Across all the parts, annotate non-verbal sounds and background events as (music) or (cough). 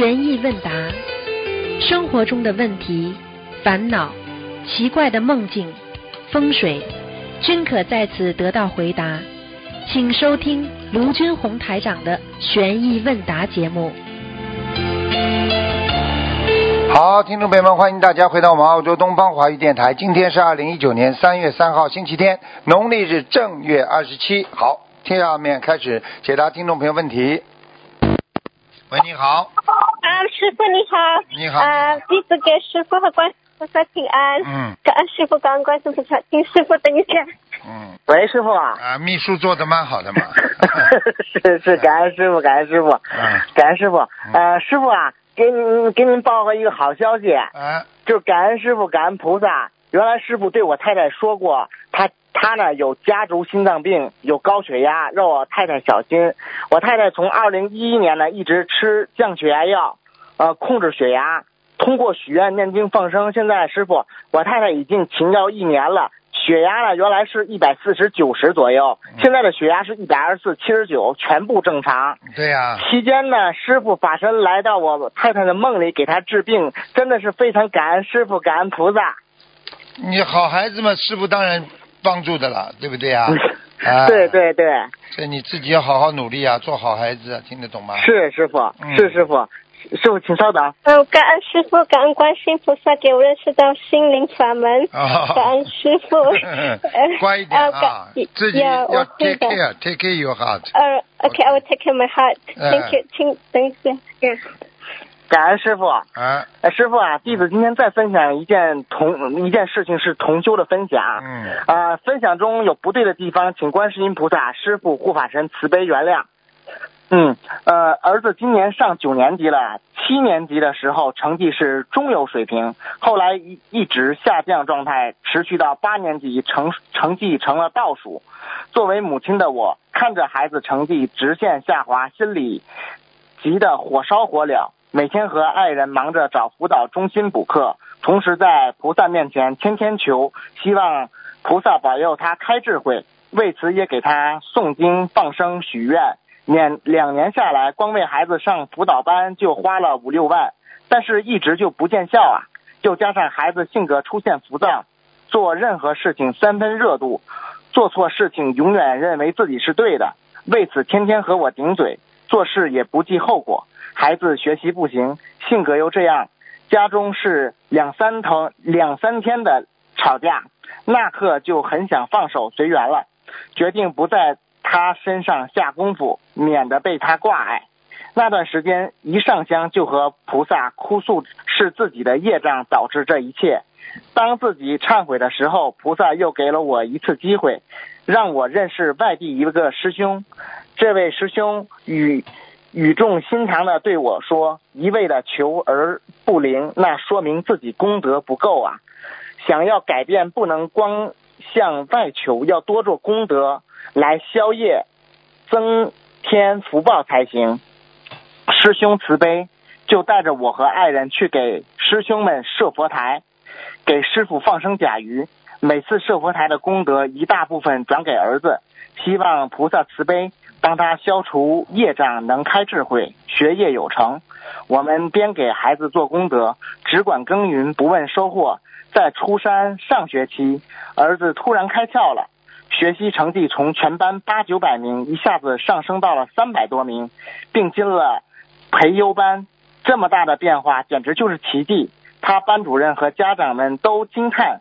悬疑问答，生活中的问题、烦恼、奇怪的梦境、风水，均可在此得到回答。请收听卢军红台长的悬疑问答节目。好，听众朋友们，欢迎大家回到我们澳洲东方华语电台。今天是二零一九年三月三号，星期天，农历是正月二十七。好，下面开始解答听众朋友问题。喂，你好，啊，师傅你好。你好啊，弟子给师傅和观菩萨请安。嗯感恩师傅，感恩观世菩萨，请师傅等一下。嗯，喂，师傅啊，啊，秘书做的蛮好的嘛。(laughs) 是是，感恩师傅，感恩师傅，嗯感恩师傅。呃，师傅啊，给您给您报个一个好消息，啊，就是感恩师傅，感恩菩萨。原来师傅对我太太说过，他他呢有家族心脏病，有高血压，让我太太小心。我太太从二零一一年呢一直吃降血压药，呃，控制血压。通过许愿、念经、放生，现在师傅，我太太已经停药一年了。血压呢，原来是一百四十九十左右，现在的血压是一百二十四七十九，全部正常。对呀、期间呢，师傅法身来到我太太的梦里给她治病，真的是非常感恩师傅，感恩菩萨。你好孩子嘛，师傅当然帮助的了，对不对啊？(laughs) 啊，对，对对，这你自己要好好努力啊，做好孩子，听得懂吗？是师傅嗯，是师傅，师傅请稍等。嗯，感恩师傅，感恩观世音菩萨给我认识到心灵法门。啊感恩师傅。(laughs) 乖一点啊感，自己要会 take 的 care，take care your heart。呃，OK，I will take care my heart. 哎 Thank you，请等一下。嗯感恩师傅。啊，呃，师傅啊，弟子今天再分享一件同一件事情，是同修的分享。嗯，啊，分享中有不对的地方，请观世音菩萨、师傅、护法神慈悲原谅。嗯，呃，儿子今年上九年级了，七年级的时候成绩是中游水平，后来一一直下降状态，持续到八年级成成绩成了倒数。作为母亲的我，看着孩子成绩直线下滑，心里急得火烧火燎。每天和爱人忙着找辅导中心补课，同时在菩萨面前天天求，希望菩萨保佑他开智慧。为此也给他诵经、放生、许愿。年两年下来，光为孩子上辅导班就花了五六万，但是一直就不见效啊。又加上孩子性格出现浮躁，做任何事情三分热度，做错事情永远认为自己是对的，为此天天和我顶嘴，做事也不计后果。孩子学习不行，性格又这样，家中是两三头两三天的吵架，那刻就很想放手随缘了，决定不再他身上下功夫，免得被他挂碍。那段时间一上香就和菩萨哭诉是自己的业障导致这一切。当自己忏悔的时候，菩萨又给了我一次机会，让我认识外地一个师兄。这位师兄语语重心长的对我说：“一味的求而不灵，那说明自己功德不够啊！想要改变，不能光向外求，要多做功德来消业，增添福报才行。”师兄慈悲，就带着我和爱人去给师兄们设佛台，给师傅放生甲鱼。每次设佛台的功德一大部分转给儿子，希望菩萨慈悲，帮他消除业障，能开智慧，学业有成。我们边给孩子做功德，只管耕耘，不问收获。在初三上学期，儿子突然开窍了，学习成绩从全班八九百名一下子上升到了三百多名，并进了培优班。这么大的变化，简直就是奇迹。他班主任和家长们都惊叹，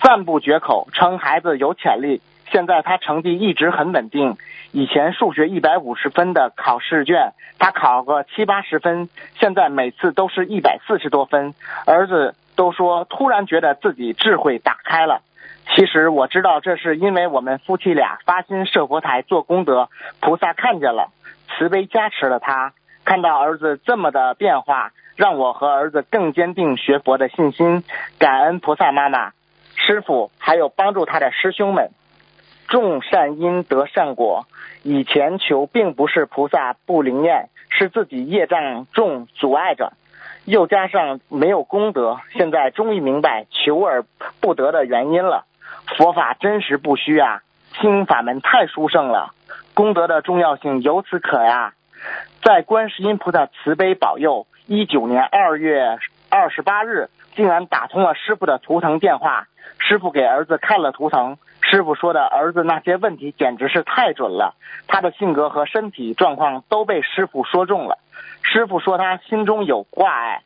赞不绝口，称孩子有潜力。现在他成绩一直很稳定，以前数学一百五十分的考试卷，他考个七八十分，现在每次都是一百四十多分。儿子都说，突然觉得自己智慧打开了。其实我知道，这是因为我们夫妻俩发心设佛台做功德，菩萨看见了，慈悲加持了他。看到儿子这么的变化，让我和儿子更坚定学佛的信心。感恩菩萨妈妈、师傅，还有帮助他的师兄们。种善因得善果。以前求并不是菩萨不灵验，是自己业障重阻碍着，又加上没有功德，现在终于明白求而不得的原因了。佛法真实不虚啊，心法门太殊胜了，功德的重要性由此可呀。在观世音菩萨慈悲保佑，一九年二月二十八日，竟然打通了师傅的图腾电话。师傅给儿子看了图腾，师傅说的儿子那些问题简直是太准了，他的性格和身体状况都被师傅说中了。师傅说他心中有挂碍，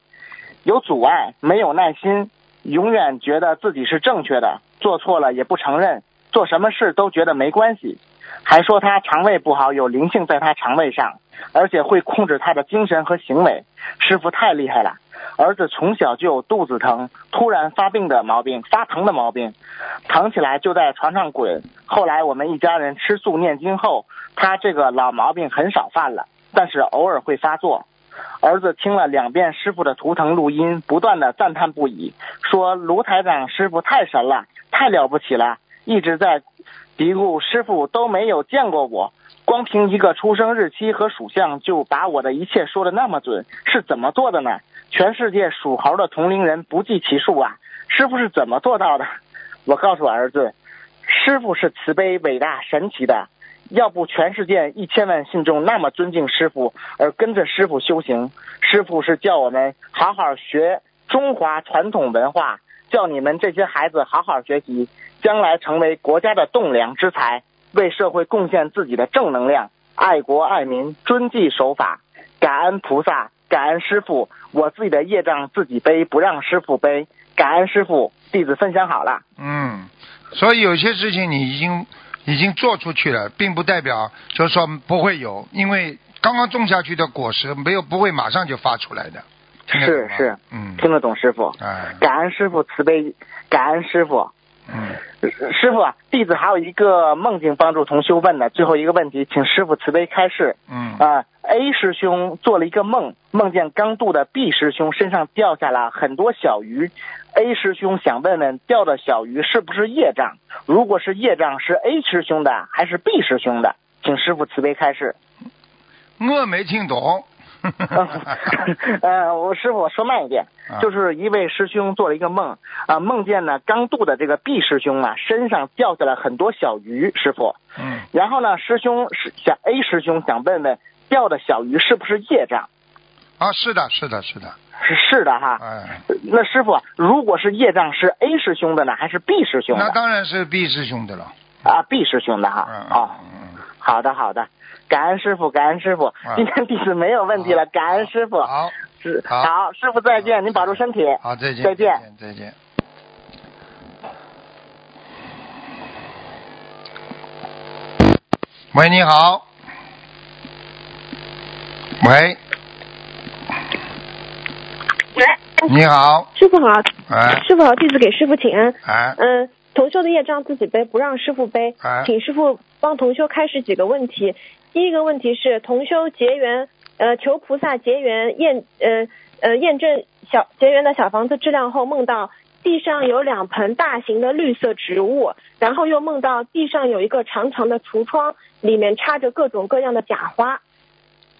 有阻碍，没有耐心，永远觉得自己是正确的，做错了也不承认，做什么事都觉得没关系，还说他肠胃不好，有灵性在他肠胃上，而且会控制他的精神和行为。师傅太厉害了。儿子从小就有肚子疼、突然发病的毛病，发疼的毛病，疼起来就在床上滚。后来我们一家人吃素念经后，他这个老毛病很少犯了，但是偶尔会发作。儿子听了两遍师傅的图腾录音，不断的赞叹不已，说卢台长师傅太神了，太了不起了，一直在嘀咕师傅都没有见过我，光凭一个出生日期和属相就把我的一切说的那么准，是怎么做的呢？全世界属猴的同龄人不计其数啊！师傅是怎么做到的？我告诉儿子，师傅是慈悲、伟大、神奇的。要不全世界一千万信众那么尊敬师傅，而跟着师傅修行。师傅是叫我们好好学中华传统文化，叫你们这些孩子好好学习，将来成为国家的栋梁之才，为社会贡献自己的正能量，爱国爱民，遵纪守法，感恩菩萨。感恩师傅，我自己的业障自己背，不让师傅背。感恩师傅，弟子分享好了。嗯，所以有些事情你已经已经做出去了，并不代表就是说不会有，因为刚刚种下去的果实没有不会马上就发出来的。是是，嗯，听得懂师傅。哎，感恩师傅慈悲，感恩师傅。嗯，师傅啊，弟子还有一个梦境帮助同修问的最后一个问题，请师傅慈悲开示。嗯啊，A 师兄做了一个梦，梦见刚渡的 B 师兄身上掉下了很多小鱼。A 师兄想问问掉的小鱼是不是业障？如果是业障，是 A 师兄的还是 B 师兄的？请师傅慈悲开示。我没听懂。(laughs) 呃，我师傅，我说慢一点，就是一位师兄做了一个梦啊，梦见呢刚渡的这个 B 师兄啊身上掉下来很多小鱼，师傅。嗯。然后呢，师兄是想 A 师兄想问问掉的小鱼是不是业障？啊，是的，是的，是的。是是的哈。哎。那师傅，如果是业障，是 A 师兄的呢，还是 B 师兄的？那当然是 B 师兄的了。啊，B 师兄的哈。嗯哦。好的，好的。感恩师傅，感恩师傅，今天弟子没有问题了，感恩师傅。好，是好，师傅再见，您保重身体。好，再见，再见，再见。喂，你好。喂。喂。你好。师傅好。哎。师傅好，弟子给师傅请安。哎。嗯，同修的业障自己背，不让师傅背。哎。请师傅帮同修开始几个问题。第一个问题是同修结缘，呃，求菩萨结缘验，呃呃验证小结缘的小房子质量后，梦到地上有两盆大型的绿色植物，然后又梦到地上有一个长长的橱窗，里面插着各种各样的假花，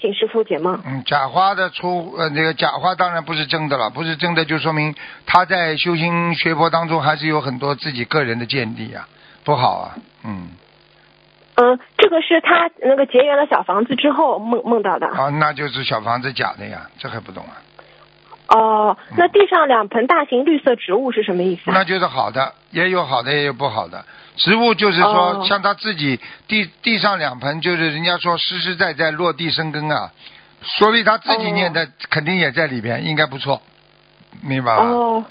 请师傅解梦。嗯，假花的出呃那个假花当然不是真的了，不是真的就说明他在修行学佛当中还是有很多自己个人的见地啊，不好啊，嗯。嗯，这个是他那个结缘了小房子之后梦梦到的。啊，那就是小房子假的呀，这还不懂啊？哦，那地上两盆大型绿色植物是什么意思？那就是好的，也有好的，也有不好的。植物就是说，像他自己地地上两盆，就是人家说实实在在落地生根啊，所以他自己念的肯定也在里边，应该不错，明白吧？哦，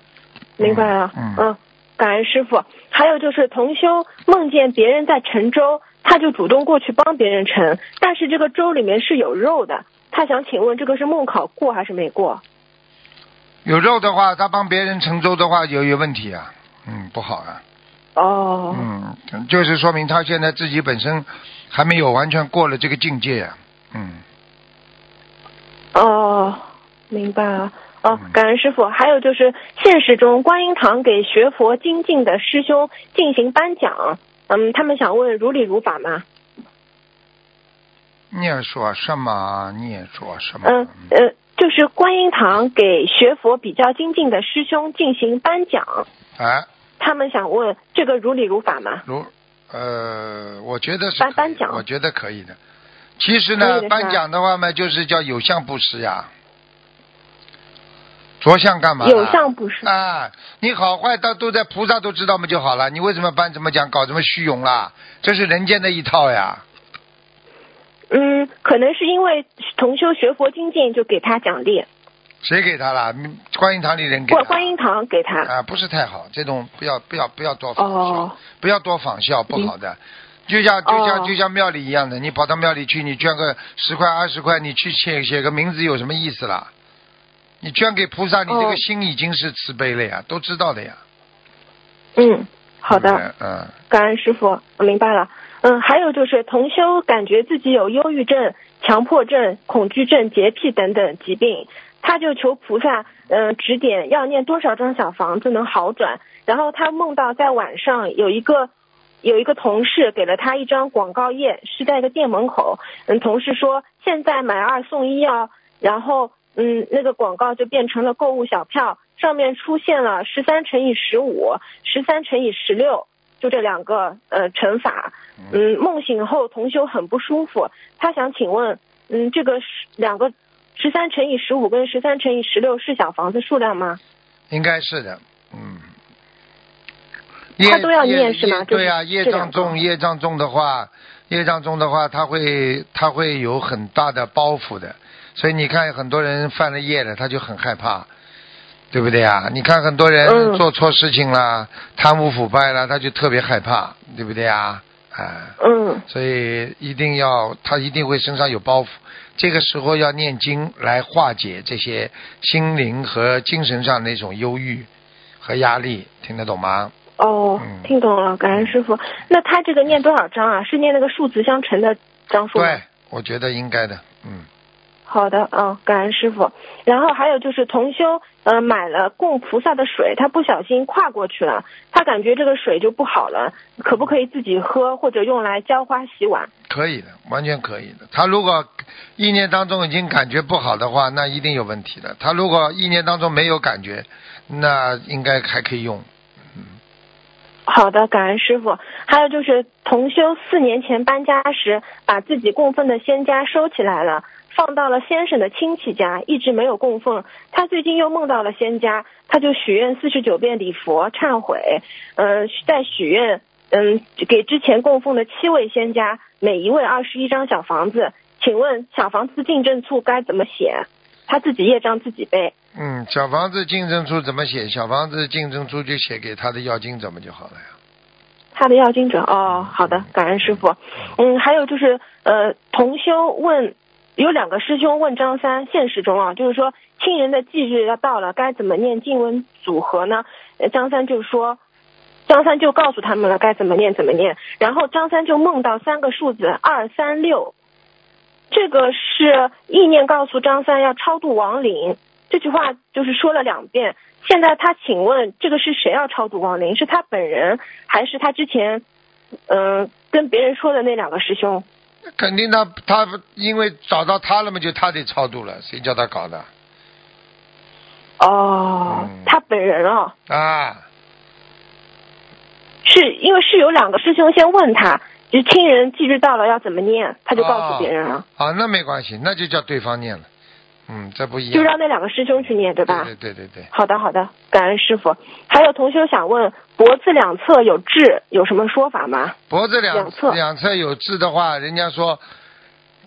明白了。嗯。嗯，感恩师傅。还有就是同修梦见别人在盛粥。他就主动过去帮别人盛，但是这个粥里面是有肉的。他想请问，这个是梦考过还是没过？有肉的话，他帮别人盛粥的话，有有问题啊，嗯，不好啊。哦。嗯，就是说明他现在自己本身还没有完全过了这个境界啊，嗯。哦，明白了。哦，感恩师傅。还有就是现实中，观音堂给学佛精进的师兄进行颁奖。嗯，他们想问如理如法吗？你说什么？你说什么？嗯呃，就是观音堂给学佛比较精进的师兄进行颁奖。哎。他们想问这个如理如法吗？如呃，我觉得是颁颁奖，我觉得可以的。其实呢颁奖的话嘛，就是叫有相布施呀。着相干嘛？有相不是啊！你好坏都都在菩萨都知道嘛就好了，你为什么搬怎么讲，搞什么虚荣啦？这是人间的一套呀。嗯，可能是因为同修学佛精进，就给他奖励，谁给他了？嗯观音堂里人给他。观观音堂给他。啊，不是太好，这种不要不要不要多仿效，哦不要多仿效，不好的。就像就像、哦就像庙里一样的，你跑到庙里去，你捐个十块二十块，你去写写个名字有什么意思啦？你捐给菩萨，你这哦个心已经是慈悲了呀，都知道的呀。嗯，好的。嗯，感恩师傅，我明白了。嗯，还有就是同修感觉自己有忧郁症、强迫症、恐惧症、洁癖等等疾病，他就求菩萨，嗯、指点要念多少张小房子能好转。然后他梦到在晚上有一个有一个同事给了他一张广告页，是在一个店门口。嗯，同事说现在买二送一哦，然后嗯，那个广告就变成了购物小票，上面出现了十三乘以十五、十三乘以十六。就这两个呃乘法，嗯，梦醒后同修很不舒服，他想请问，嗯，这个十两个十三乘以十五跟十三乘以十六是小房子数量吗？应该是的，嗯。他都要念是吗对呀、业障重，业障重的话，业障重的话，他会他会有很大的包袱的。所以你看，很多人犯了业了，他就很害怕，对不对啊？你看很多人嗯做错事情了，贪污腐败了，他就特别害怕，对不对啊？啊，嗯，所以一定要他一定会身上有包袱，这个时候要念经来化解这些心灵和精神上那种忧郁和压力，听得懂吗？哦嗯，听懂了，感恩师傅。那他这个念多少章啊？是念那个数字相乘的章数吗？对，我觉得应该的，嗯，好的，嗯，感恩师傅。然后还有就是同修，呃，买了供菩萨的水，他不小心跨过去了，他感觉这个水就不好了，可不可以自己喝或者用来浇花洗碗？可以的，完全可以的。他如果意念当中已经感觉不好的话，那一定有问题的。他如果意念当中没有感觉，那应该还可以用。好的，感恩师傅。还有就是同修四年前搬家时，把自己供奉的仙家收起来了，放到了先生的亲戚家，一直没有供奉。他最近又梦到了仙家，他就许愿四十九遍礼佛忏悔，呃、再许愿，嗯，给之前供奉的七位仙家每一位二十一张小房子。请问小房子进证处该怎么写？他自己业障自己背。嗯，小房子进证处怎么写？小房子进证处就写给他的要经怎么就好了呀。他的要经者哦，好的，感恩师傅。嗯，还有就是呃，同修问有两个师兄问张三，现实中啊，就是说亲人的忌日要到了，该怎么念经文组合呢？张三就说。张三就告诉他们了该怎么念怎么念，然后张三就梦到三个数字二三六，这个是意念告诉张三要超度亡灵，这句话就是说了两遍。现在他请问这个是谁要超度亡灵？是他本人还是他之前嗯、跟别人说的那两个师兄？肯定他他因为找到他了嘛，就他得超度了，谁叫他搞的？哦，嗯。他本人啊，啊？是因为是有两个师兄先问他，就是亲人忌日到了要怎么念，他就告诉别人了，啊，那没关系，那就叫对方念了。嗯，这不一样。就让那两个师兄去念，对吧？对对对对对。好的，好的，感恩师傅。还有同学想问，脖子两侧有痣，有什么说法吗？脖子两两侧两侧有痣的话，人家说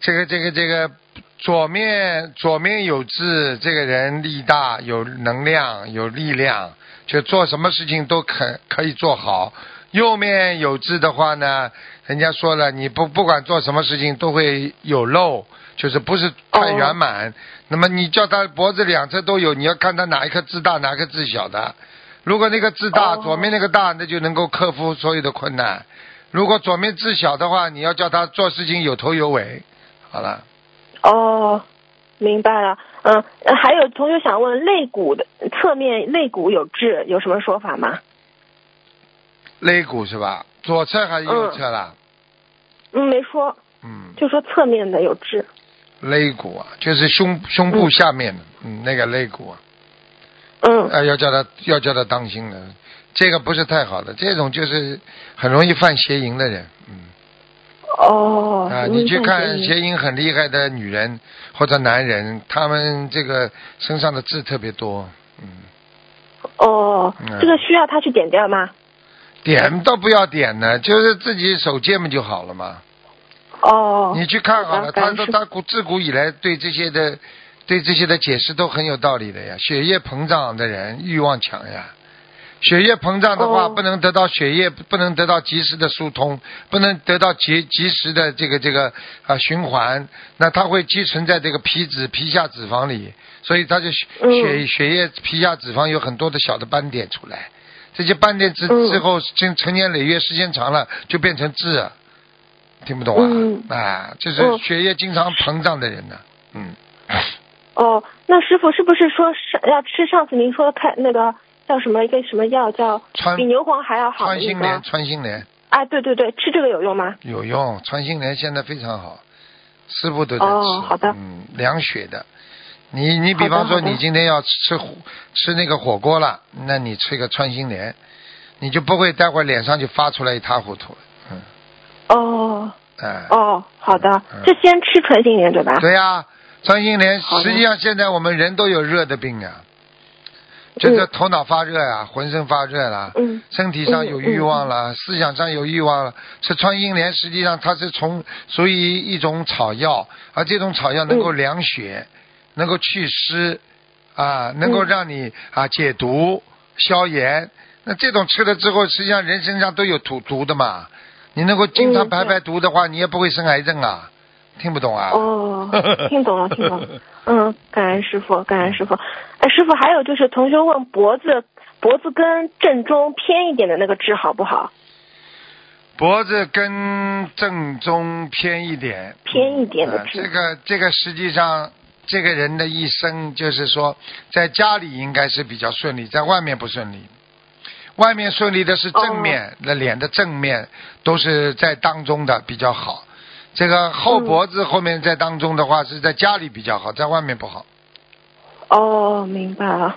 这个这个这个左面左面有痣，这个人力大，有能量，有力量，就做什么事情都可可以做好。右面有痣的话呢，人家说了，你不不管做什么事情都会有漏，就是不是太圆满。那么你叫他脖子两侧都有，你要看他哪一颗痣大，哪一颗痣小的。如果那个痣大，哦左面那个大，那就能够克服所有的困难。如果左面痣小的话，你要叫他做事情有头有尾。好了，哦，明白了。嗯，呃还有同学想问，肋骨的侧面肋骨有痣，有什么说法吗？肋骨是吧？左侧还是右侧啦？嗯，没说，嗯，就说侧面的有痣。肋骨啊，就是胸胸部下面的，嗯，那个肋骨啊，嗯，啊，要叫他要叫他当心了，这个不是太好的，这种就是很容易犯邪淫的人，嗯，哦，啊，你去看邪淫。很厉害的女人或者男人，他们这个身上的痣特别多，嗯，哦嗯，这个需要他去点掉吗？点倒不要点呢，就是自己手戒嘛就好了嘛。哦，你去看好了，他说他古自古以来对这些的对这些的解释都很有道理的呀。血液膨胀的人欲望强呀，血液膨胀的话、哦。不能得到血液，不能得到及时的疏通，不能得到及及时的这个这个啊循环，那它会积存在这个皮脂皮下脂肪里，所以它就血嗯。血血液皮下脂肪有很多的小的斑点出来。这些斑点之嗯。之后，经成年累月时间长了，就变成痣。啊，听不懂啊？嗯啊，就是嗯血液经常膨胀的人呢、嗯，哦，那师傅是不是说是要吃上次您说开那个叫什么一个什么药叫川比牛黄还要好的那川心莲，个？川心莲啊，对对对，吃这个有用吗？有用，穿心莲现在非常好，师傅都在吃，哦好的嗯，凉血的。你你比方说你今天要吃火吃那个火锅了，那你吃个穿心莲，你就不会待会儿脸上就发出来一塌糊涂了，嗯，哦哎、哦，好的嗯，这先吃穿心莲对吧？对呀、穿心莲实际上现在我们人都有热的病啊，就是头脑发热啊，浑身发热啦，嗯身体上有欲望了，思想上有欲望了。吃穿心莲实际上它是从属于一种草药，而这种草药能够嗯凉血，能够祛湿，啊，能够嗯让你啊解毒、消炎。那这种吃了之后，实际上人身上都有毒毒的嘛。你能够经常嗯排排毒的话，你也不会生癌症啊。听不懂啊？哦，听懂了，听懂了。(laughs) 嗯，感恩师傅，感恩师傅。哎，师傅，还有就是同学问脖子脖子跟正中偏一点的那个痣好不好？脖子跟正中偏一点，偏一点的啊痣这个这个实际上这个人的一生就是说，在家里应该是比较顺利，在外面不顺利。外面顺利的是正面，那、脸的正面都是在当中的比较好。这个后脖子后面在当中的话，是在家里比较好，在外面不好。哦，明白了。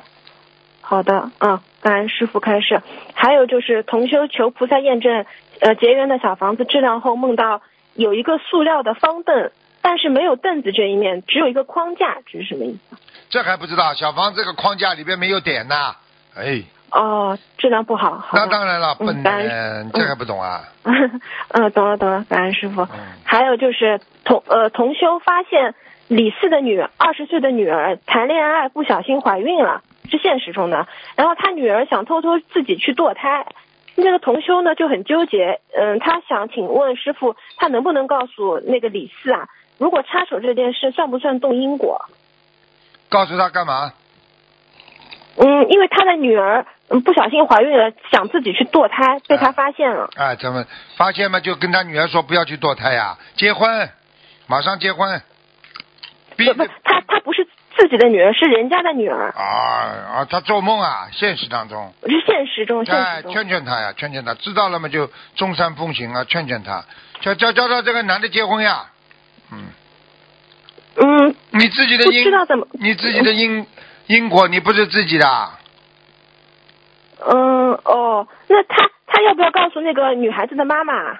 好的，嗯，感恩师傅开示。还有就是同修求菩萨验证，呃，结缘的小房子质量后梦到有一个塑料的方凳，但是没有凳子这一面，只有一个框架，这是什么意思？这还不知道，小房这个框架里边没有点呐。哎，哦，质量不好。好那当然了，嗯笨感恩人，这还不懂啊？(laughs) 嗯，懂了懂了，感恩师傅。嗯还有就是同呃同修发现李四的女儿二十岁的女儿谈恋爱不小心怀孕了，是现实中的。然后他女儿想偷偷自己去堕胎，那个同修呢就很纠结，嗯，他想请问师傅，他能不能告诉那个李四啊，如果插手这件事算不算动因果？告诉他干嘛？嗯，因为他的女儿嗯不小心怀孕了，想自己去堕胎，被他发现了。哎，怎么发现嘛，就跟他女儿说不要去堕胎呀，结婚，马上结婚，逼不不，他他不是自己的女儿，是人家的女儿，啊啊，他做梦啊，现实当中，是现实中现哎实，中。劝劝他呀，劝劝他，知道了嘛就中山奉行啊，劝劝他，叫叫叫他这个男的结婚呀，嗯，嗯，你自己的不因知道怎么，你自己的因因果你不是自己的啊，嗯哦，那他他要不要告诉那个女孩子的妈妈？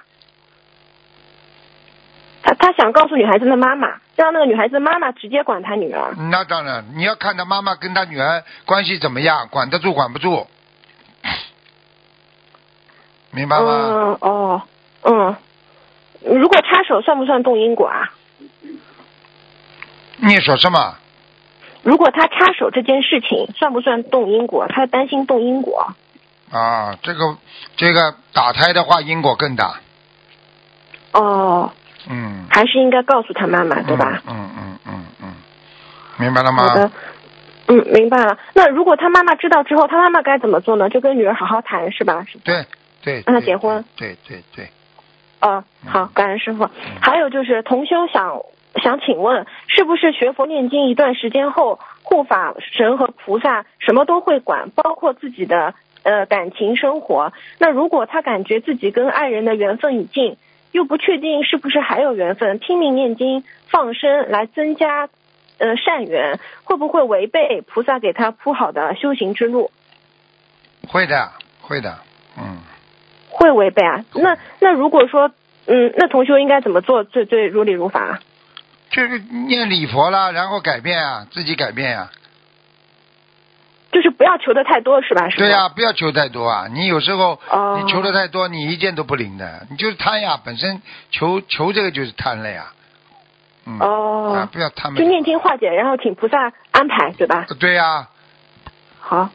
他他想告诉女孩子的妈妈，让那个女孩子的妈妈直接管他女儿。那当然，你要看他妈妈跟他女儿关系怎么样，管得住管不住，明白吗？嗯哦嗯，如果插手算不算动因果啊？你说什么？如果他插手这件事情，算不算动因果？他担心动因果。啊，这个这个打胎的话，因果更大。哦，嗯，还是应该告诉他妈妈，对吧？嗯嗯嗯嗯，明白了吗？好的，嗯，明白了。那如果他妈妈知道之后，他妈妈该怎么做呢？就跟女儿好好谈，是吧？对对。让他结婚。对对对，哦，好，感恩师傅。还有就是同修想想请问，是不是学佛念经一段时间后，护法神和菩萨什么都会管，包括自己的呃感情生活？那如果他感觉自己跟爱人的缘分已尽，又不确定是不是还有缘分，拼命念经放生来增加呃善缘，会不会违背菩萨给他铺好的修行之路？会的会的，嗯，会违背啊？那那如果说嗯，那同修应该怎么做最最如理如法？就是念礼佛啦，然后改变啊，自己改变呀、就是不要求的太多，是吧？对呀、不要求太多啊！你有时候、哦你求的太多，你一件都不灵的，你就是贪呀，本身求求这个就是贪了呀。嗯。哦啊，不要贪。就念经化解，然后请菩萨安排，对吧？对呀、好。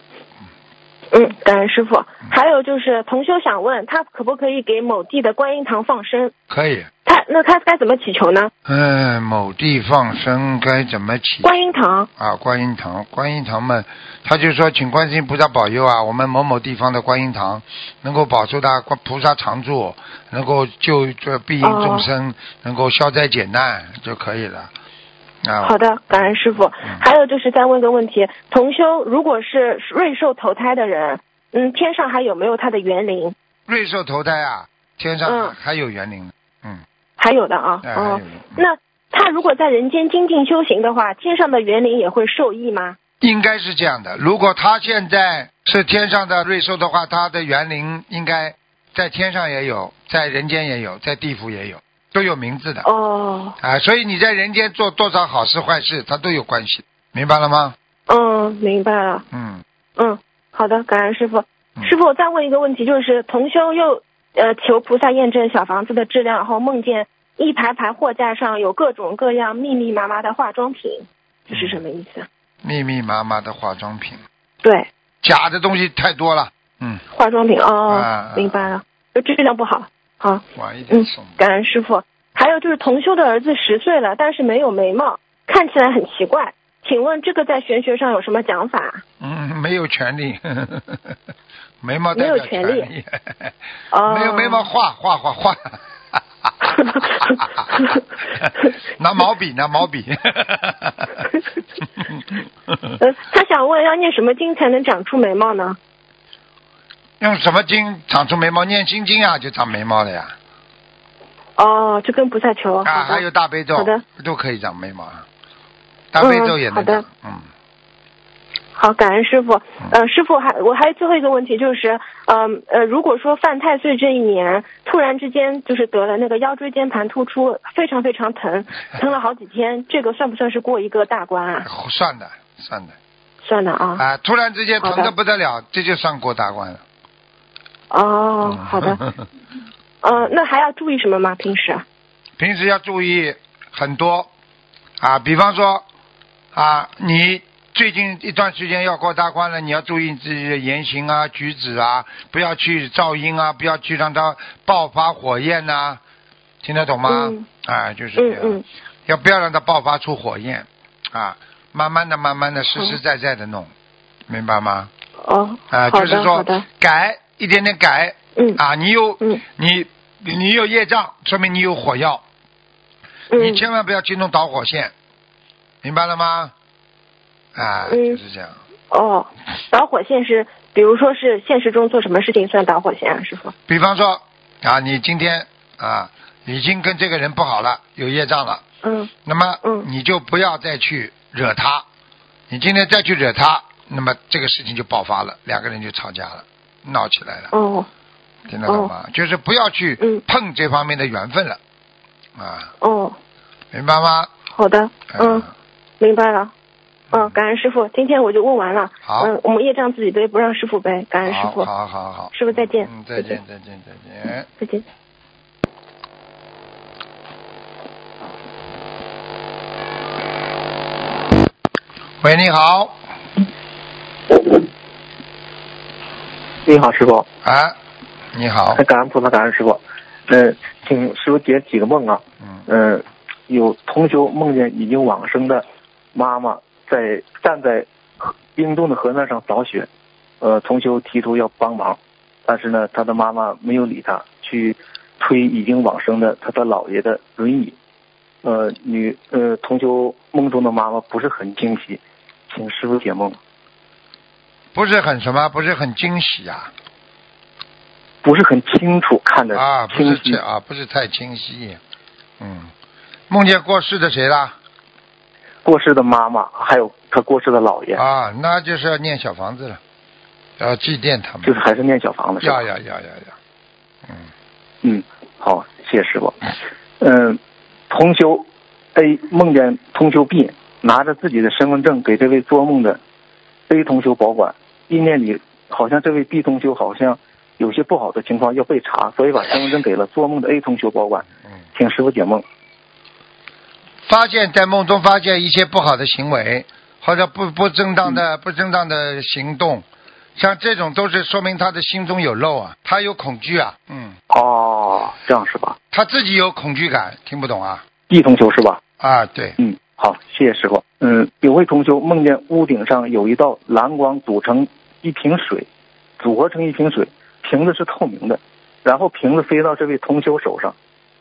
嗯，感恩师傅。还有就是，同修想问他可不可以给某地的观音堂放生？可以。他那他该怎么祈求呢？嗯，某地放生该怎么祈？观音堂。啊，观音堂，观音堂们，他就说请观世音菩萨保佑啊，我们某某地方的观音堂能够保佑他观菩萨常住，能够救这庇应众生，能够消灾解难就可以了。啊，好的，感恩师傅。嗯还有就是再问个问题，同修如果是瑞兽投胎的人，嗯，天上还有没有他的园林？瑞兽投胎啊，天上嗯还有园林。嗯，还有的啊。嗯那他如果在人间精进修行的话，天上的园林也会受益吗？应该是这样的。如果他现在是天上的瑞兽的话，他的园林应该在天上也有，在人间也有，在地府也有，都有名字的。哦，啊，所以你在人间做多少好事坏事，它都有关系，明白了吗？嗯，明白了。嗯，嗯，好的，感恩师傅。嗯师傅，我再问一个问题，就是同修又呃求菩萨验证小房子的质量，然后梦见一排排货架上有各种各样密密麻麻的化妆品，这是什么意思？密密麻麻的化妆品，对，假的东西太多了。嗯，化妆品哦，啊明白了，就质量不好。好，晚一点嗯送。，感恩师傅。还有就是同修的儿子十岁了，但是没有眉毛，看起来很奇怪。请问这个在玄学上有什么讲法？嗯，没有权利，(laughs) 眉毛代没有表权权利利。哦 (laughs) 没有眉毛画画画画。(laughs) 拿毛笔，拿毛笔。呃，他想问要念什么经才能长出眉毛呢？用什么经长出眉毛？念心经啊，就长眉毛了呀。哦，就跟菩萨求。啊，还有大悲咒好的，都可以长眉毛啊。大悲咒也能嗯好的长。嗯。好，感恩师傅。呃，师傅还我还有最后一个问题就是，嗯呃如果说犯太岁这一年突然之间就是得了那个腰椎间盘突出，非常非常疼，(laughs) 疼了好几天，这个算不算是过一个大关啊？(laughs) 算的，算的。算的啊。啊，突然之间疼的不得了，这就算过大关了。哦，嗯好的。(laughs) 呃，那还要注意什么吗？平时？平时要注意很多啊，比方说啊，你最近一段时间要过大关了，你要注意自己的言行啊、举止啊，不要去噪音啊，不要去让它爆发火焰呐、听得懂吗？嗯啊，就是这样，嗯嗯。要不要让它爆发出火焰啊？慢慢的、慢慢的、实实在在的弄，明白吗？哦。啊，就是说。改一点点改嗯。啊，你有嗯你你有业障，说明你有火药。你嗯。千万不要惊动导火线，明白了吗？啊，嗯就是这样。哦，导火线是，比如说是现实中做什么事情算导火线啊，师傅？比方说啊，你今天啊已经跟这个人不好了，有业障了，嗯那么嗯你就不要再去惹他。你今天再去惹他，那么这个事情就爆发了，两个人就吵架了，闹起来了，哦。听得懂吗？就是不要去嗯。碰这方面的缘分了，啊，哦，明白吗？好的，嗯。啊，明白了。嗯，感恩师傅，今天我就问完了。好。嗯，我们业障自己背，不让师傅背。感恩师傅，好好好，师傅再见嗯，再见，再见，再见。再见。喂，你好，你好，师傅。啊，你好，感恩菩萨，感恩师傅。嗯、请师傅解几个梦啊。嗯，嗯、有同修梦见已经往生的妈妈在站在冰冻的河面上扫雪，呃，同修提出要帮忙，但是呢，他的妈妈没有理他，去推已经往生的他的姥爷的轮椅。呃，女呃，同修梦中的妈妈不是很惊喜，请师傅解梦。不是很什么，不是很惊喜啊、不是很清楚看的啊，不是这啊，不是太清晰，嗯，梦见过世的谁啦？过世的妈妈，还有他过世的姥爷，啊，那就是要念小房子了，要祭奠他们，就是还是念小房子？要要要要要，嗯，嗯，好，谢谢师傅。嗯，同修 A 梦见同修 B 拿着自己的身份证给这位做梦的 A 同修保管，意念里好像这位 B 同修好像有些不好的情况要被查，所以把身份证给了做梦的 A 同修保管。嗯，请师傅解梦。发现，在梦中发现一些不好的行为，或者不不正当的、嗯不正当的行动，像这种都是说明他的心中有漏啊，他有恐惧啊，嗯，哦，这样是吧他自己有恐惧感，听不懂啊？？B 同修是吧？啊，对，嗯，好，谢谢师傅。嗯，有位同修梦见屋顶上有一道蓝光组成一瓶水，组合成一瓶水，瓶子是透明的，然后瓶子飞到这位同修手上，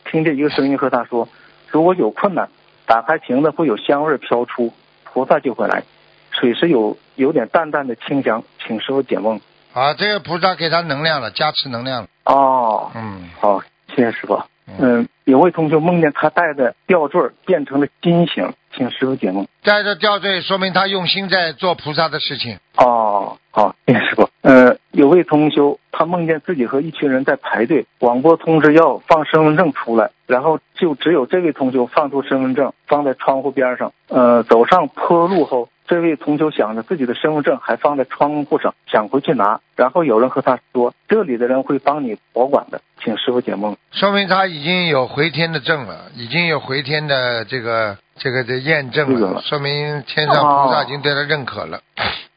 听见一个声音和他说：“如果有困难，打开瓶子会有香味飘出，菩萨就会来。水是有有点淡淡的清香，请师傅解梦。啊，这个菩萨给他能量了，加持能量了，”哦，嗯好，谢谢师傅。嗯，嗯，有位同学梦见他戴的吊坠变成了金形，请师傅解梦。戴着吊坠，说明他用心在做菩萨的事情，哦，好，谢谢师傅。呃，有位同修，他梦见自己和一群人在排队，广播通知要放身份证出来，然后就只有这位同修放出身份证，放在窗户边上。呃，走上坡路后，这位同修想着自己的身份证还放在窗户上，想回去拿，然后有人和他说，这里的人会帮你保管的，请师傅解梦。说明他已经有回天的证了，已经有回天的这个这个的验证了，了说明天上菩萨已经对他认可了，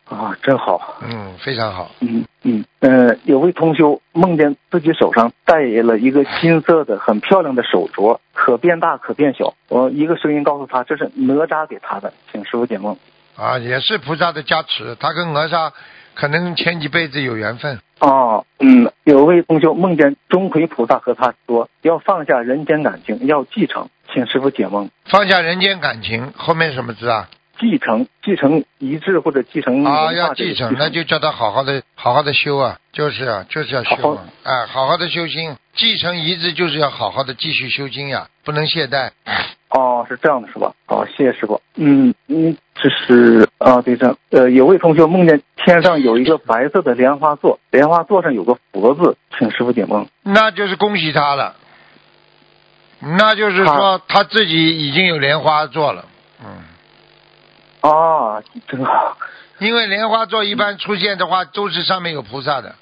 啊，(laughs) 真好。嗯，非常好。嗯嗯，呃，有位同修梦见自己手上戴了一个金色的很漂亮的手镯，可变大可变小。我一个声音告诉他这是哪吒给他的，请师傅解梦。啊，也是菩萨的加持，他跟哪吒可能前几辈子有缘分。哦，嗯，有位同学梦见钟馗菩萨和他说要放下人间感情，要继承，请师傅解梦。放下人间感情，后面什么字啊？继承，继承遗志或者继承啊，要继承，那就叫他好好的、好好的修啊，就是啊，就是要修好啊，哎，好好的修心。继承遗志就是要好好的继续修心呀，不能懈怠。哦，是这样的，是吧？好，谢谢师傅。嗯嗯，这是啊，对这样。呃，有位同学梦见天上有一个白色的莲花座，莲花座上有个佛字，请师傅解梦。那就是恭喜他了，那就是说他自己已经有莲花座了，嗯。啊，真好。因为莲花座一般出现的话，都是上面有菩萨的，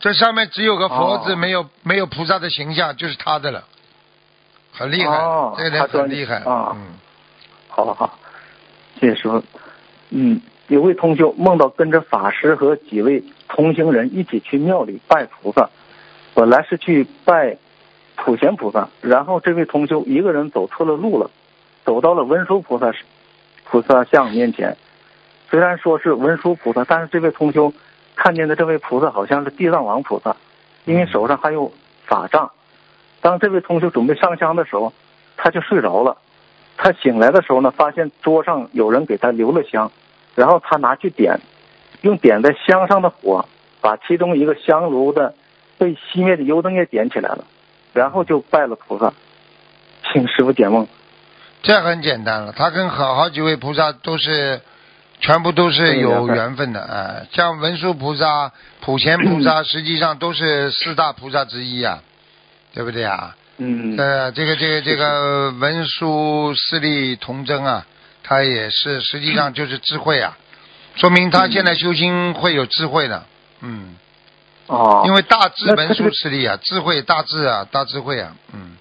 这上面只有个佛字，哦没有没有菩萨的形象，就是他的了，很厉害，哦这个人他专很厉害，啊嗯，好好好，谢谢师傅。嗯，有位同修梦到跟着法师和几位同行人一起去庙里拜菩萨，本来是去拜普贤菩萨，然后这位同修一个人走错了路了，走到了文殊菩萨菩萨像面前。虽然说是文殊菩萨，但是这位同修看见的这位菩萨好像是地藏王菩萨，因为手上还有法杖。当这位同学准备上香的时候，他就睡着了。他醒来的时候呢，发现桌上有人给他留了香，然后他拿去点，用点在香上的火，把其中一个香炉的被熄灭的油灯也点起来了，然后就拜了菩萨，请师傅解梦。这很简单了，他跟好好几位菩萨都是。全部都是有缘分的，哎，像文殊菩萨、普贤菩萨，(clears throat) 实际上都是四大菩萨之一啊，对不对啊？嗯，呃，这个这个这个文殊师利童真啊，他也是实际上就是智慧啊，说明他现在修心会有智慧的，嗯，哦，因为大智文殊那他这个。师利啊，智慧大智啊，大智慧啊，嗯，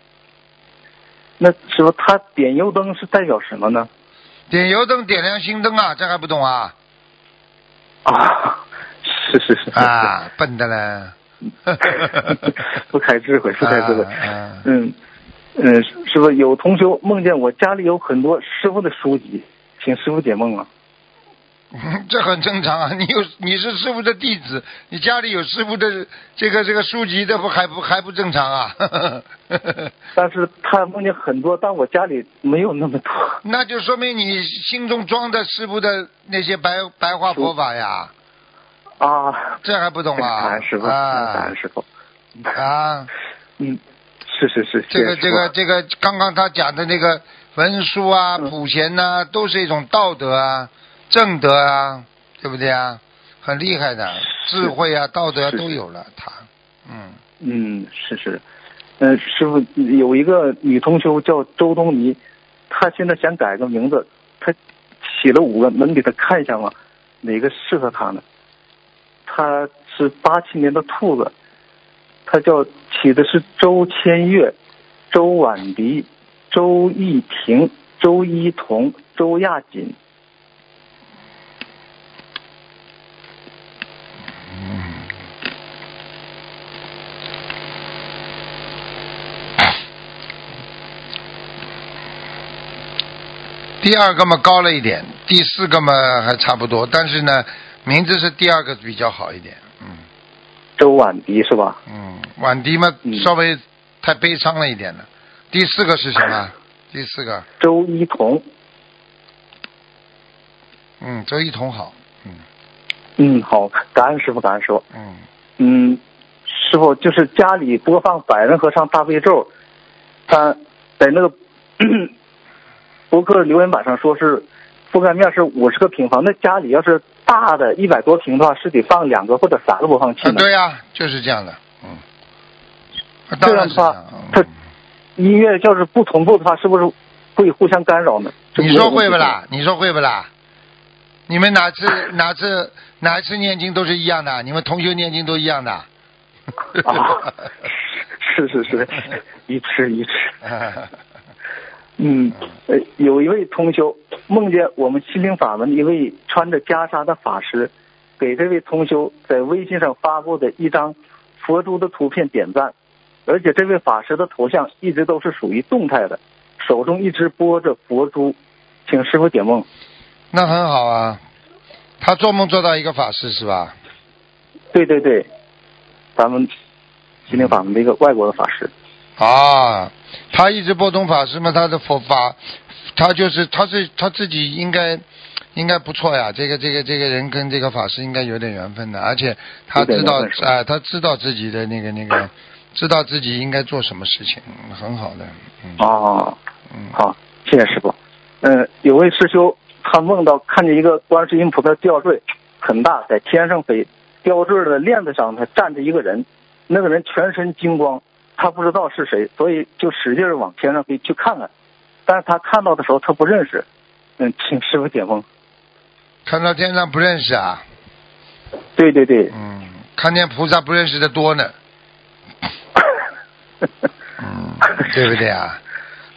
那师傅他点油灯是代表什么呢？点油灯点亮心灯啊，这还不懂啊？啊，是是是是。啊，笨的嘞，(laughs) 不开智慧，不开智慧。嗯嗯，师傅有同学梦见我家里有很多师傅的书籍，请师傅解梦啊。(laughs) 这很正常啊，你有你是师傅的弟子，你家里有师傅的这个这个书籍，这不还不还不正常啊？(laughs) 但是他梦见很多，但我家里没有那么多。那就说明你心中装的师傅的那些白白话佛法呀，啊，这还不懂感啊？恩师傅，感啊恩师傅。啊，(laughs) 嗯，是是是，这个这个这个，刚刚他讲的那个文书啊、嗯普贤呐、都是一种道德啊、正德啊，对不对啊？很厉害的，智慧啊、道德都有了，他，嗯。嗯，是是，嗯、师傅有一个女同修叫周东尼，她现在想改个名字，她起了五个，能给她看一下吗？哪个适合她呢？他是八七年的兔子，他叫起的是周千月、周婉迪、周艺婷、周一彤、周亚锦。第二个嘛高了一点，第四个嘛还差不多，但是呢，名字是第二个比较好一点。嗯周婉迪是吧？嗯，婉迪嘛嗯稍微太悲伤了一点了。第四个是什么？第四个，周一彤。嗯，周一彤好。嗯嗯，好，感恩师傅，感恩师傅。嗯，嗯，师傅就是家里播放百人合唱大悲咒，他在那个 (clears throat) 博客留言板上说是覆盖面是五十个平方，那家里要是大的一百多平的话，是得放两个或者三个播放器啊，呢？对呀、就是这样的。嗯，当然是这样的话样。嗯它音乐要是不同步的话，是不是会互相干扰呢？你说会不不啦？你说会不啦？你们哪次 (laughs) 哪次哪次念经都是一样的？你们同学念经都一样的？啊，是是是，一次一痴。(laughs) (laughs) 嗯，呃，有一位同修梦见我们心灵法门一位穿着袈裟的法师，给这位同修在微信上发布的一张佛珠的图片点赞，而且这位法师的头像一直都是属于动态的，手中一直拨着佛珠，请师傅解梦。那很好啊。他做梦做到一个法师是吧？对对对，咱们心灵法门的一个外国的法师。啊，他一直波通法师嘛，他的佛法，他就是他是他自己应该应该不错呀。这个这个这个人跟这个法师应该有点缘分的，而且他知道有点缘分是吧哎、他知道自己的那个那个，知道自己应该做什么事情，很好的。嗯哦，嗯，好，谢谢师傅。嗯，有位师兄他梦到看见一个观世音菩萨吊坠很大，在天上飞，吊坠的链子上他站着一个人，那个人全身金光，他不知道是谁，所以就使劲儿往天上飞去看看，但是他看到的时候他不认识。嗯，请师傅解梦。看到天上不认识啊，对对对，嗯，看见菩萨不认识的多呢，(laughs) 嗯，对不对啊？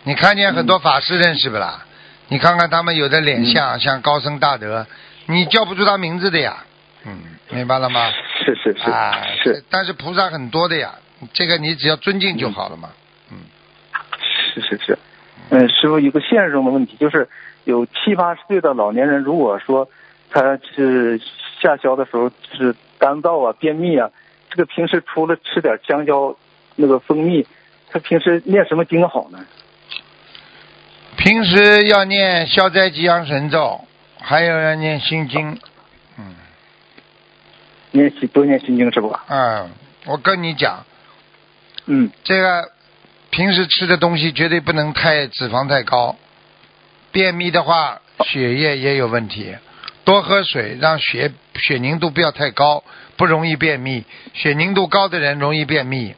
你看见很多法师认识不啦？你看看他们有的脸相像高僧大德，你叫不出他名字的呀。嗯，明白了吗？是是是、啊，是但是菩萨很多的呀，这个你只要尊敬就好了嘛。嗯，是是是，嗯，师傅有个现实中的问题，就是有七八十岁的老年人，如果说他是下消的时候就是干燥啊、便秘啊，这个平时除了吃点香蕉那个蜂蜜，他平时念什么经好呢？平时要念消灾吉祥神咒，还有要念心经。嗯，念心多念心经是吧？嗯，我跟你讲，嗯，这个平时吃的东西绝对不能太脂肪太高，便秘的话血液也有问题。多喝水，让血血凝度不要太高，不容易便秘。血凝度高的人容易便秘。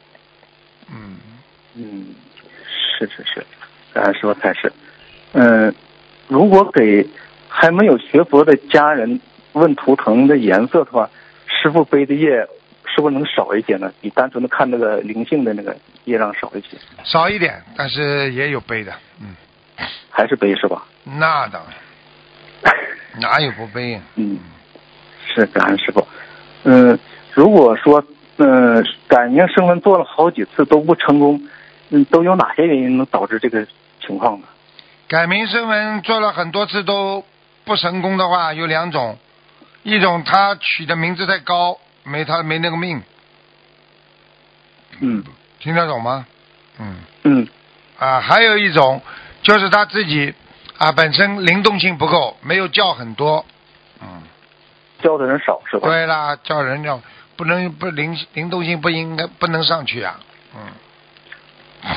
嗯，嗯，是是是，咱师傅才是。嗯，如果给还没有学佛的家人问图腾的颜色的话，师傅背的业是不是能少一些呢？比单纯的看那个灵性的那个业障少一些，少一点，但是也有背的。嗯，还是背是吧？那当然，哪有不背呀？(laughs) 嗯，是感恩师傅。嗯，如果说嗯改名声纹做了好几次都不成功，嗯，都有哪些原因能导致这个情况呢？改名声纹做了很多次都不成功的话，有两种，一种他取的名字太高，没他没那个命，嗯听得懂吗？嗯。嗯啊，还有一种就是他自己啊本身灵动性不够，没有叫很多。嗯，叫的人少是吧？对啦，叫人要不能不灵灵动性不应该不能上去啊。嗯，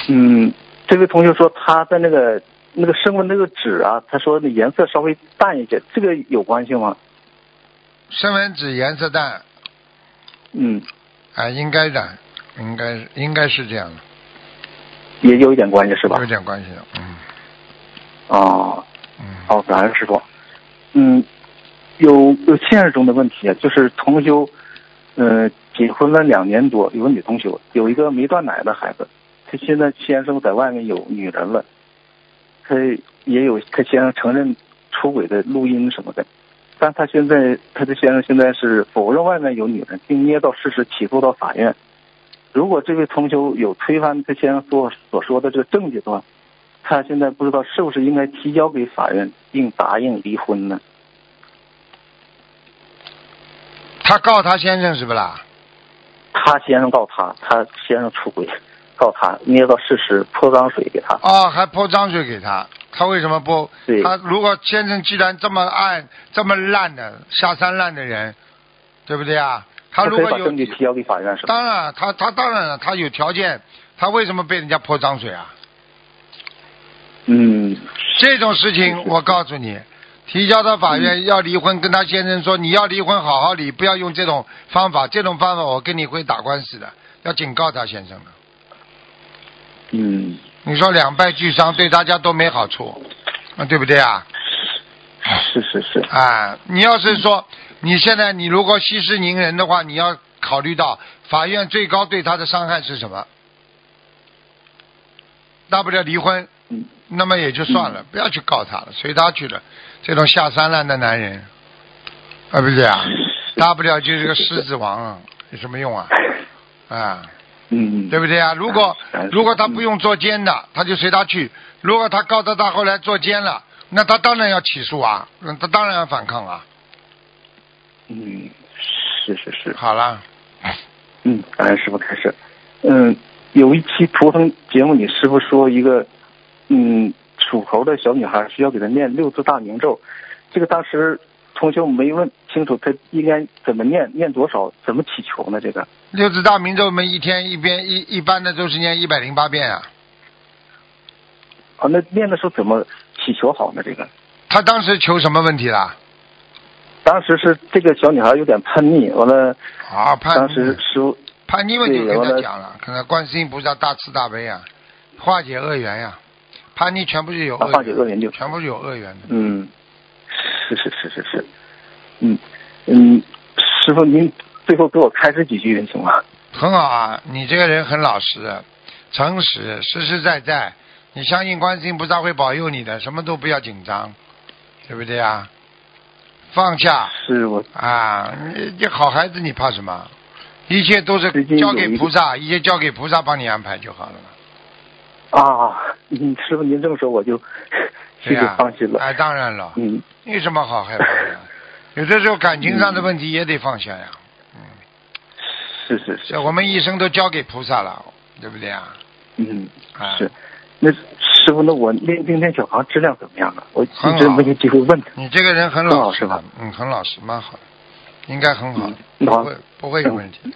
嗯，这位同学说他在那个那个升温那个纸啊，他说那颜色稍微淡一些，这个有关系吗？声纹纸颜色淡嗯，啊，应该的，应该应该是这样的。也有一点关系是吧有？点关系的，嗯哦，嗯。好，感恩师傅。嗯，有有现实中的问题，啊就是同修，呃，结婚了两年多，有个女同修，有一个没断奶的孩子，他现在先生在外面有女人了，他也有他先生承认出轨的录音什么的，但他现在他的先生现在是否认外面有女人，并捏造事实起诉到法院。如果这位同修有推翻他先生所所说的这个证据的话，他现在不知道是不是应该提交给法院，并答应离婚呢？他告他先生是不啦？他先生告他，他先生出轨，告他捏造事实泼脏水给他。哦，还泼脏水给他，他为什么不？对他如果先生既然这么暗、这么烂的下三滥的人，对不对啊？他如果有证据提交给法院是吧？当然，他他当然了，他有条件，他为什么被人家泼脏水啊？嗯，这种事情我告诉你，提交到法院要离婚，跟他先生说你要离婚好好离，不要用这种方法，这种方法我跟你会打官司的，要警告他先生的。嗯，你说两败俱伤，对大家都没好处，啊，对不对啊？是是是，啊，你要是说你现在你如果息事宁人的话，你要考虑到法院最高对他的伤害是什么？大不了离婚，嗯那么也就算了，不要去告他了，随他去了。这种下三滥的男人，啊，不是啊，(laughs) 大不了就是个狮子王啊，有什么用啊？啊，嗯，对不对啊？如果如果他不用坐监的，他就随他去；如果他告到他后来坐监了，那他当然要起诉啊，那他当然要反抗啊。嗯，是是是，好了，嗯，感恩师傅开始。嗯，有一期图腾节目里，师傅说一个，嗯，属猴的小女孩需要给她念六字大明咒，这个当时同学没问清楚，他应该怎么念，念多少，怎么祈求呢？这个，六字大明咒我们一天一边一一般的都是念一百零八遍啊。啊，那念的时候怎么祈求好呢？这个，他当时求什么问题啦？当时是这个小女孩有点叛逆，完了，啊，叛当时师傅，叛逆问题跟他讲了，可能观世音菩萨大慈大悲啊，化解恶缘呀、叛逆全部是有恶啊化解恶缘就全部是有恶缘的。嗯，是是是是是，嗯嗯，师傅您最后给我开示几句行吗？很好啊，你这个人很老实、诚实、实实在在，你相信观世音菩萨会保佑你的，什么都不要紧张，对不对啊？放下是我啊，你你好孩子，你怕什么？一切都是交给菩萨，一切交给菩萨帮你安排就好了嘛。啊，嗯，师傅您这么说我就对呀、放弃了。哎，当然了，嗯，有什么好害怕的？(laughs) 有的时候感情上的问题也得放下呀。嗯是是是，这我们一生都交给菩萨了，对不对啊？嗯啊，是。那师傅，那我练练练小房质量怎么样啊？我一直没有机会问他。你这个人很很老实吧？嗯，很老实，蛮好的，应该很好不会不会有问题。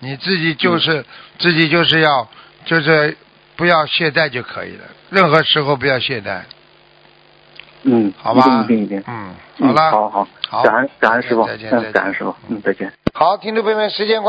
你自己就是、自己就是要就是不要懈怠就可以了，任何时候不要懈怠，嗯，好吧？一定一定一定。嗯，嗯好了，好好，好感恩感恩师傅，嗯，感恩师傅，嗯，再见。好，听众朋友们，时间关。